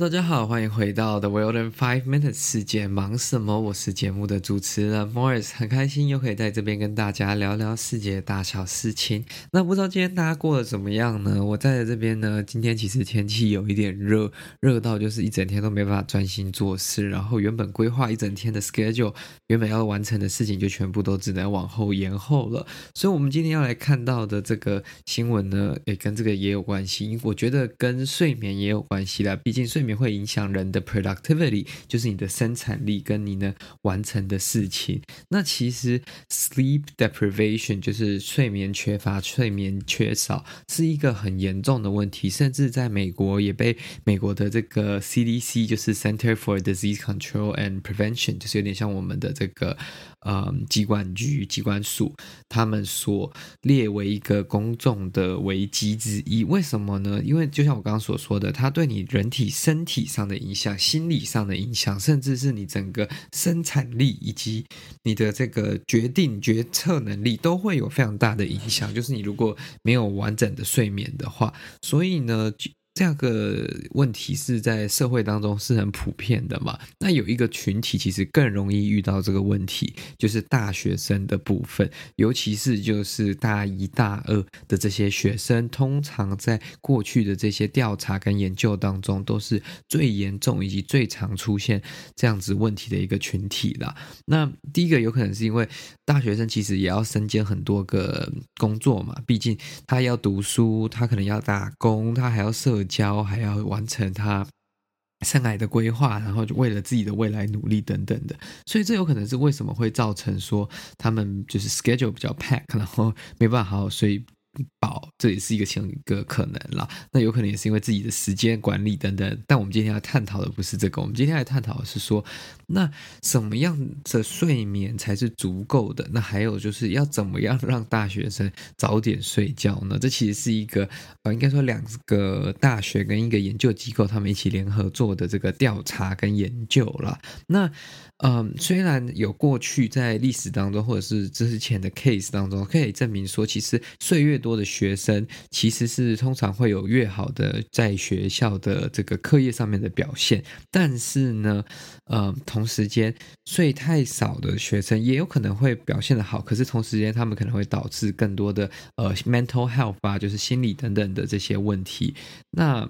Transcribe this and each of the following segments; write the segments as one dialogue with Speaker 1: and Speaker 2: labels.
Speaker 1: 大家好，欢迎回到 The World in Five Minutes 世界忙什么？我是节目的主持人 Morris，很开心又可以在这边跟大家聊聊世界大小事情。那不知道今天大家过得怎么样呢？我在这边呢，今天其实天气有一点热，热到就是一整天都没办法专心做事，然后原本规划一整天的 schedule，原本要完成的事情就全部都只能往后延后了。所以，我们今天要来看到的这个新闻呢，也跟这个也有关系，因为我觉得跟睡眠也有关系啦，毕竟睡。眠眠会影响人的 productivity，就是你的生产力跟你呢完成的事情。那其实 sleep deprivation 就是睡眠缺乏、睡眠缺少，是一个很严重的问题，甚至在美国也被美国的这个 CDC，就是 Center for Disease Control and Prevention，就是有点像我们的这个。嗯，疾管局、机关署，他们所列为一个公众的危机之一。为什么呢？因为就像我刚刚所说的，它对你人体身身体上的影响、心理上的影响，甚至是你整个生产力以及你的这个决定决策能力，都会有非常大的影响。就是你如果没有完整的睡眠的话，所以呢。这样个问题是在社会当中是很普遍的嘛？那有一个群体其实更容易遇到这个问题，就是大学生的部分，尤其是就是大一大二的这些学生，通常在过去的这些调查跟研究当中，都是最严重以及最常出现这样子问题的一个群体啦。那第一个有可能是因为大学生其实也要身兼很多个工作嘛，毕竟他要读书，他可能要打工，他还要社交。还要完成他生来的规划，然后就为了自己的未来努力等等的，所以这有可能是为什么会造成说他们就是 schedule 比较 pack，然后没办法好好睡。饱，这也是一个其中一个可能啦。那有可能也是因为自己的时间管理等等。但我们今天要探讨的不是这个，我们今天来探讨的是说，那什么样的睡眠才是足够的？那还有就是要怎么样让大学生早点睡觉呢？这其实是一个呃，应该说两个大学跟一个研究机构他们一起联合做的这个调查跟研究啦。那嗯，虽然有过去在历史当中或者是之前的 case 当中可以证明说，其实岁月多的学生其实是通常会有越好的在学校的这个课业上面的表现，但是呢，呃，同时间睡太少的学生也有可能会表现的好，可是同时间他们可能会导致更多的呃 mental health 啊，就是心理等等的这些问题。那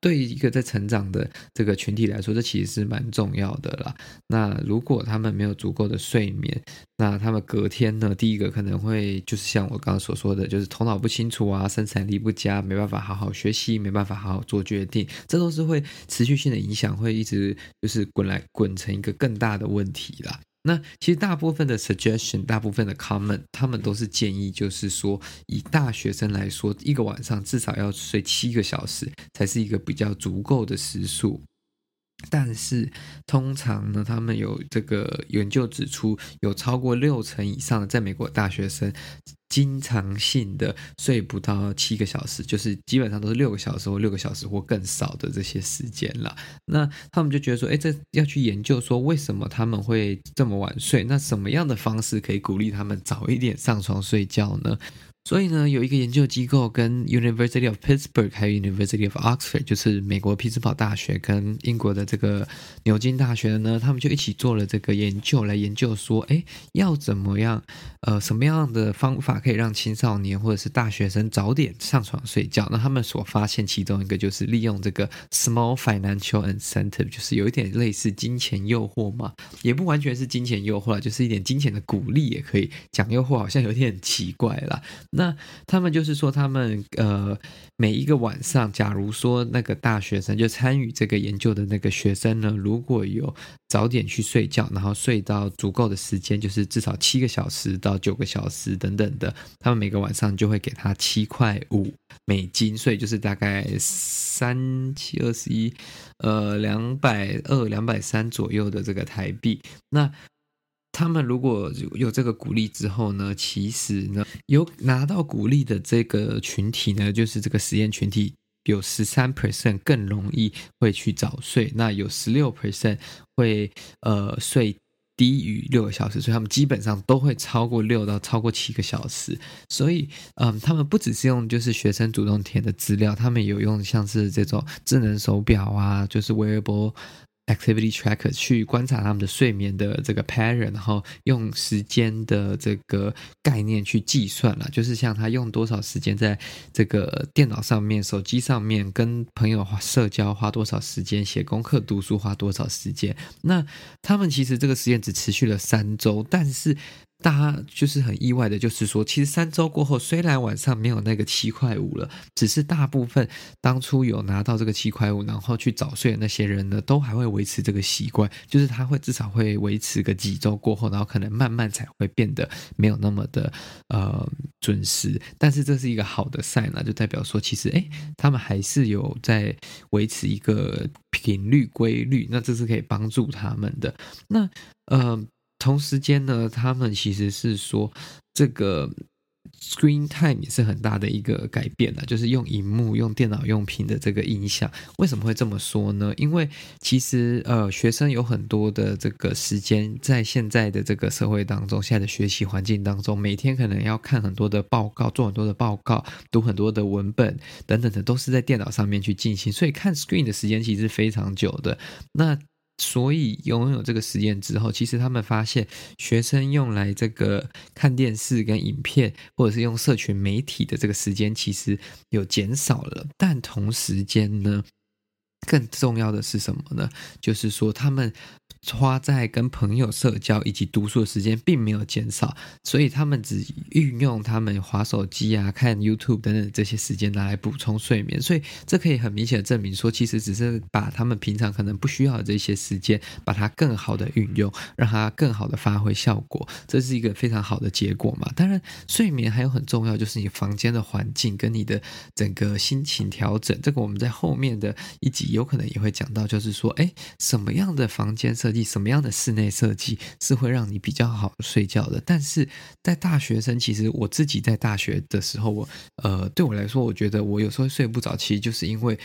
Speaker 1: 对于一个在成长的这个群体来说，这其实是蛮重要的啦。那如果他们没有足够的睡眠，那他们隔天呢，第一个可能会就是像我刚刚所说的，就是头脑不清楚啊，生产力不佳，没办法好好学习，没办法好好做决定，这都是会持续性的影响，会一直就是滚来滚成一个更大的问题啦。那其实大部分的 suggestion，大部分的 comment，他们都是建议，就是说以大学生来说，一个晚上至少要睡七个小时，才是一个比较足够的时数。但是通常呢，他们有这个研究指出，有超过六成以上的在美国大学生。经常性的睡不到七个小时，就是基本上都是六个小时或六个小时或更少的这些时间了。那他们就觉得说，哎，这要去研究说为什么他们会这么晚睡？那什么样的方式可以鼓励他们早一点上床睡觉呢？所以呢，有一个研究机构跟 University of Pittsburgh 还有 University of Oxford，就是美国匹兹堡大学跟英国的这个牛津大学呢，他们就一起做了这个研究，来研究说，哎，要怎么样，呃，什么样的方法可以让青少年或者是大学生早点上床睡觉？那他们所发现其中一个就是利用这个 small financial incentive，就是有一点类似金钱诱惑嘛，也不完全是金钱诱惑，就是一点金钱的鼓励也可以讲诱惑，好像有点奇怪啦。那他们就是说，他们呃每一个晚上，假如说那个大学生就参与这个研究的那个学生呢，如果有早点去睡觉，然后睡到足够的时间，就是至少七个小时到九个小时等等的他们每个晚上就会给他七块五美金，所以就是大概三七二十一，呃两百二两百三左右的这个台币。那他们如果有这个鼓励之后呢，其实呢，有拿到鼓励的这个群体呢，就是这个实验群体有十三 percent 更容易会去早睡，那有十六 percent 会呃睡低于六个小时，所以他们基本上都会超过六到超过七个小时。所以，嗯，他们不只是用就是学生主动填的资料，他们有用像是这种智能手表啊，就是 wearable。Activity Tracker 去观察他们的睡眠的这个 pattern，然后用时间的这个概念去计算了，就是像他用多少时间在这个电脑上面、手机上面跟朋友社交花多少时间，写功课、读书花多少时间。那他们其实这个实验只持续了三周，但是。大家就是很意外的，就是说，其实三周过后，虽然晚上没有那个七块五了，只是大部分当初有拿到这个七块五，然后去早睡的那些人呢，都还会维持这个习惯，就是他会至少会维持个几周过后，然后可能慢慢才会变得没有那么的呃准时。但是这是一个好的 sign 啊，就代表说，其实诶，他们还是有在维持一个频率规律，那这是可以帮助他们的。那呃。同时间呢，他们其实是说，这个 screen time 也是很大的一个改变了，就是用荧幕、用电脑用品的这个影响。为什么会这么说呢？因为其实呃，学生有很多的这个时间，在现在的这个社会当中，现在的学习环境当中，每天可能要看很多的报告，做很多的报告，读很多的文本等等的，都是在电脑上面去进行，所以看 screen 的时间其实非常久的。那所以拥有这个实验之后，其实他们发现学生用来这个看电视跟影片，或者是用社群媒体的这个时间，其实有减少了。但同时间呢，更重要的是什么呢？就是说他们。花在跟朋友社交以及读书的时间并没有减少，所以他们只运用他们划手机啊、看 YouTube 等等这些时间拿来补充睡眠，所以这可以很明显的证明说，其实只是把他们平常可能不需要的这些时间，把它更好的运用，让它更好的发挥效果，这是一个非常好的结果嘛。当然，睡眠还有很重要，就是你房间的环境跟你的整个心情调整，这个我们在后面的一集有可能也会讲到，就是说，哎，什么样的房间设计？什么样的室内设计是会让你比较好睡觉的？但是在大学生，其实我自己在大学的时候，我呃，对我来说，我觉得我有时候睡不着，其实就是因为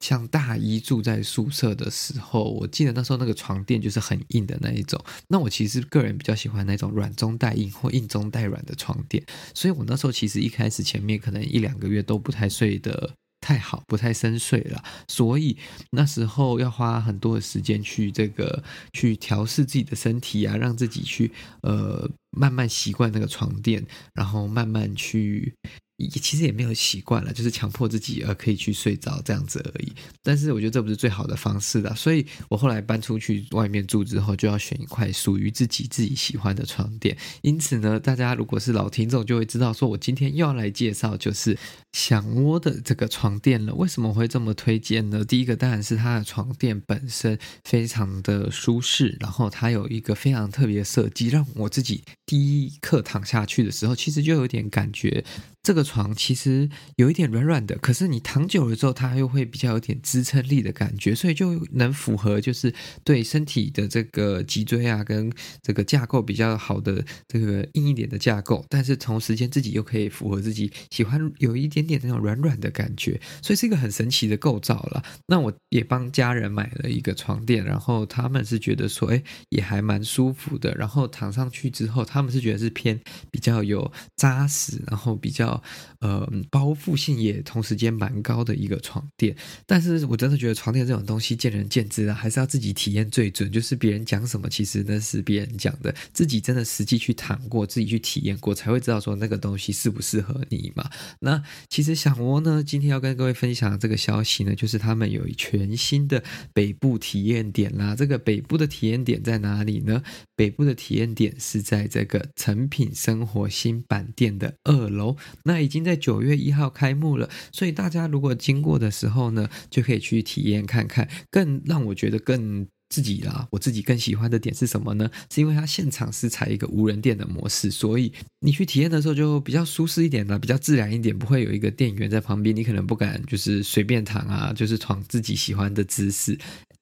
Speaker 1: 像大一住在宿舍的时候，我记得那时候那个床垫就是很硬的那一种。那我其实个人比较喜欢那种软中带硬或硬中带软的床垫，所以我那时候其实一开始前面可能一两个月都不太睡的。太好，不太深邃了，所以那时候要花很多的时间去这个去调试自己的身体啊，让自己去呃慢慢习惯那个床垫，然后慢慢去。也其实也没有习惯了，就是强迫自己呃可以去睡着这样子而已。但是我觉得这不是最好的方式啦，所以我后来搬出去外面住之后，就要选一块属于自己自己喜欢的床垫。因此呢，大家如果是老听众就会知道，说我今天又要来介绍就是享窝的这个床垫了。为什么会这么推荐呢？第一个当然是它的床垫本身非常的舒适，然后它有一个非常特别的设计，让我自己第一刻躺下去的时候，其实就有点感觉。这个床其实有一点软软的，可是你躺久了之后，它又会比较有点支撑力的感觉，所以就能符合就是对身体的这个脊椎啊跟这个架构比较好的这个硬一点的架构，但是同时间自己又可以符合自己喜欢有一点点那种软软的感觉，所以是一个很神奇的构造了。那我也帮家人买了一个床垫，然后他们是觉得说，哎，也还蛮舒服的。然后躺上去之后，他们是觉得是偏比较有扎实，然后比较。呃，包覆性也同时间蛮高的一个床垫，但是我真的觉得床垫这种东西见仁见智啊，还是要自己体验最准。就是别人讲什么，其实那是别人讲的，自己真的实际去躺过，自己去体验过，才会知道说那个东西适不适合你嘛。那其实想窝呢，今天要跟各位分享这个消息呢，就是他们有全新的北部体验点啦。这个北部的体验点在哪里呢？北部的体验点是在这个成品生活新板店的二楼。那已经在九月一号开幕了，所以大家如果经过的时候呢，就可以去体验看看。更让我觉得更自己啦，我自己更喜欢的点是什么呢？是因为它现场是采一个无人店的模式，所以你去体验的时候就比较舒适一点啦，比较自然一点，不会有一个店员在旁边，你可能不敢就是随便躺啊，就是躺自己喜欢的姿势。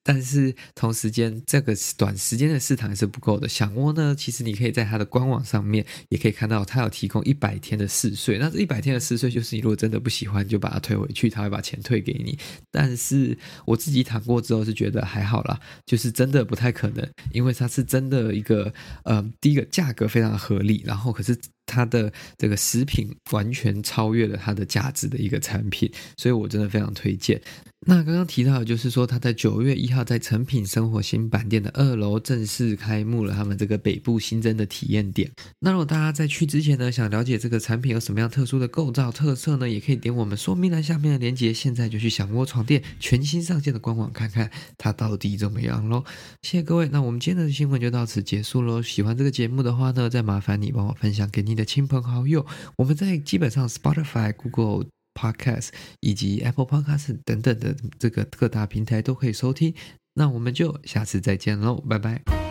Speaker 1: 但是同时间这个短时间的试躺是不够的。享窝呢，其实你可以在它的官网上面也可以看到，它有提供一百天的试睡。那这一百天的试睡就是你如果真的不喜欢，就把它退回去，他会把钱退给你。但是我自己躺过之后是觉得还好啦，就是真的不太可能，因为它是真的一个呃，第一个价格非常合理，然后可是。它的这个食品完全超越了它的价值的一个产品，所以我真的非常推荐。那刚刚提到的就是说，它在九月一号在诚品生活新板店的二楼正式开幕了他们这个北部新增的体验点。那如果大家在去之前呢，想了解这个产品有什么样特殊的构造特色呢，也可以点我们说明栏下面的链接，现在就去享窝床垫全新上线的官网看看它到底怎么样喽。谢谢各位，那我们今天的新闻就到此结束喽。喜欢这个节目的话呢，再麻烦你帮我分享给你的亲朋好友。我们在基本上 Spotify、Google Podcast 以及 Apple Podcast 等等的这个各大平台都可以收听。那我们就下次再见喽，拜拜。